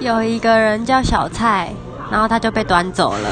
有一个人叫小蔡然后他就被端走了。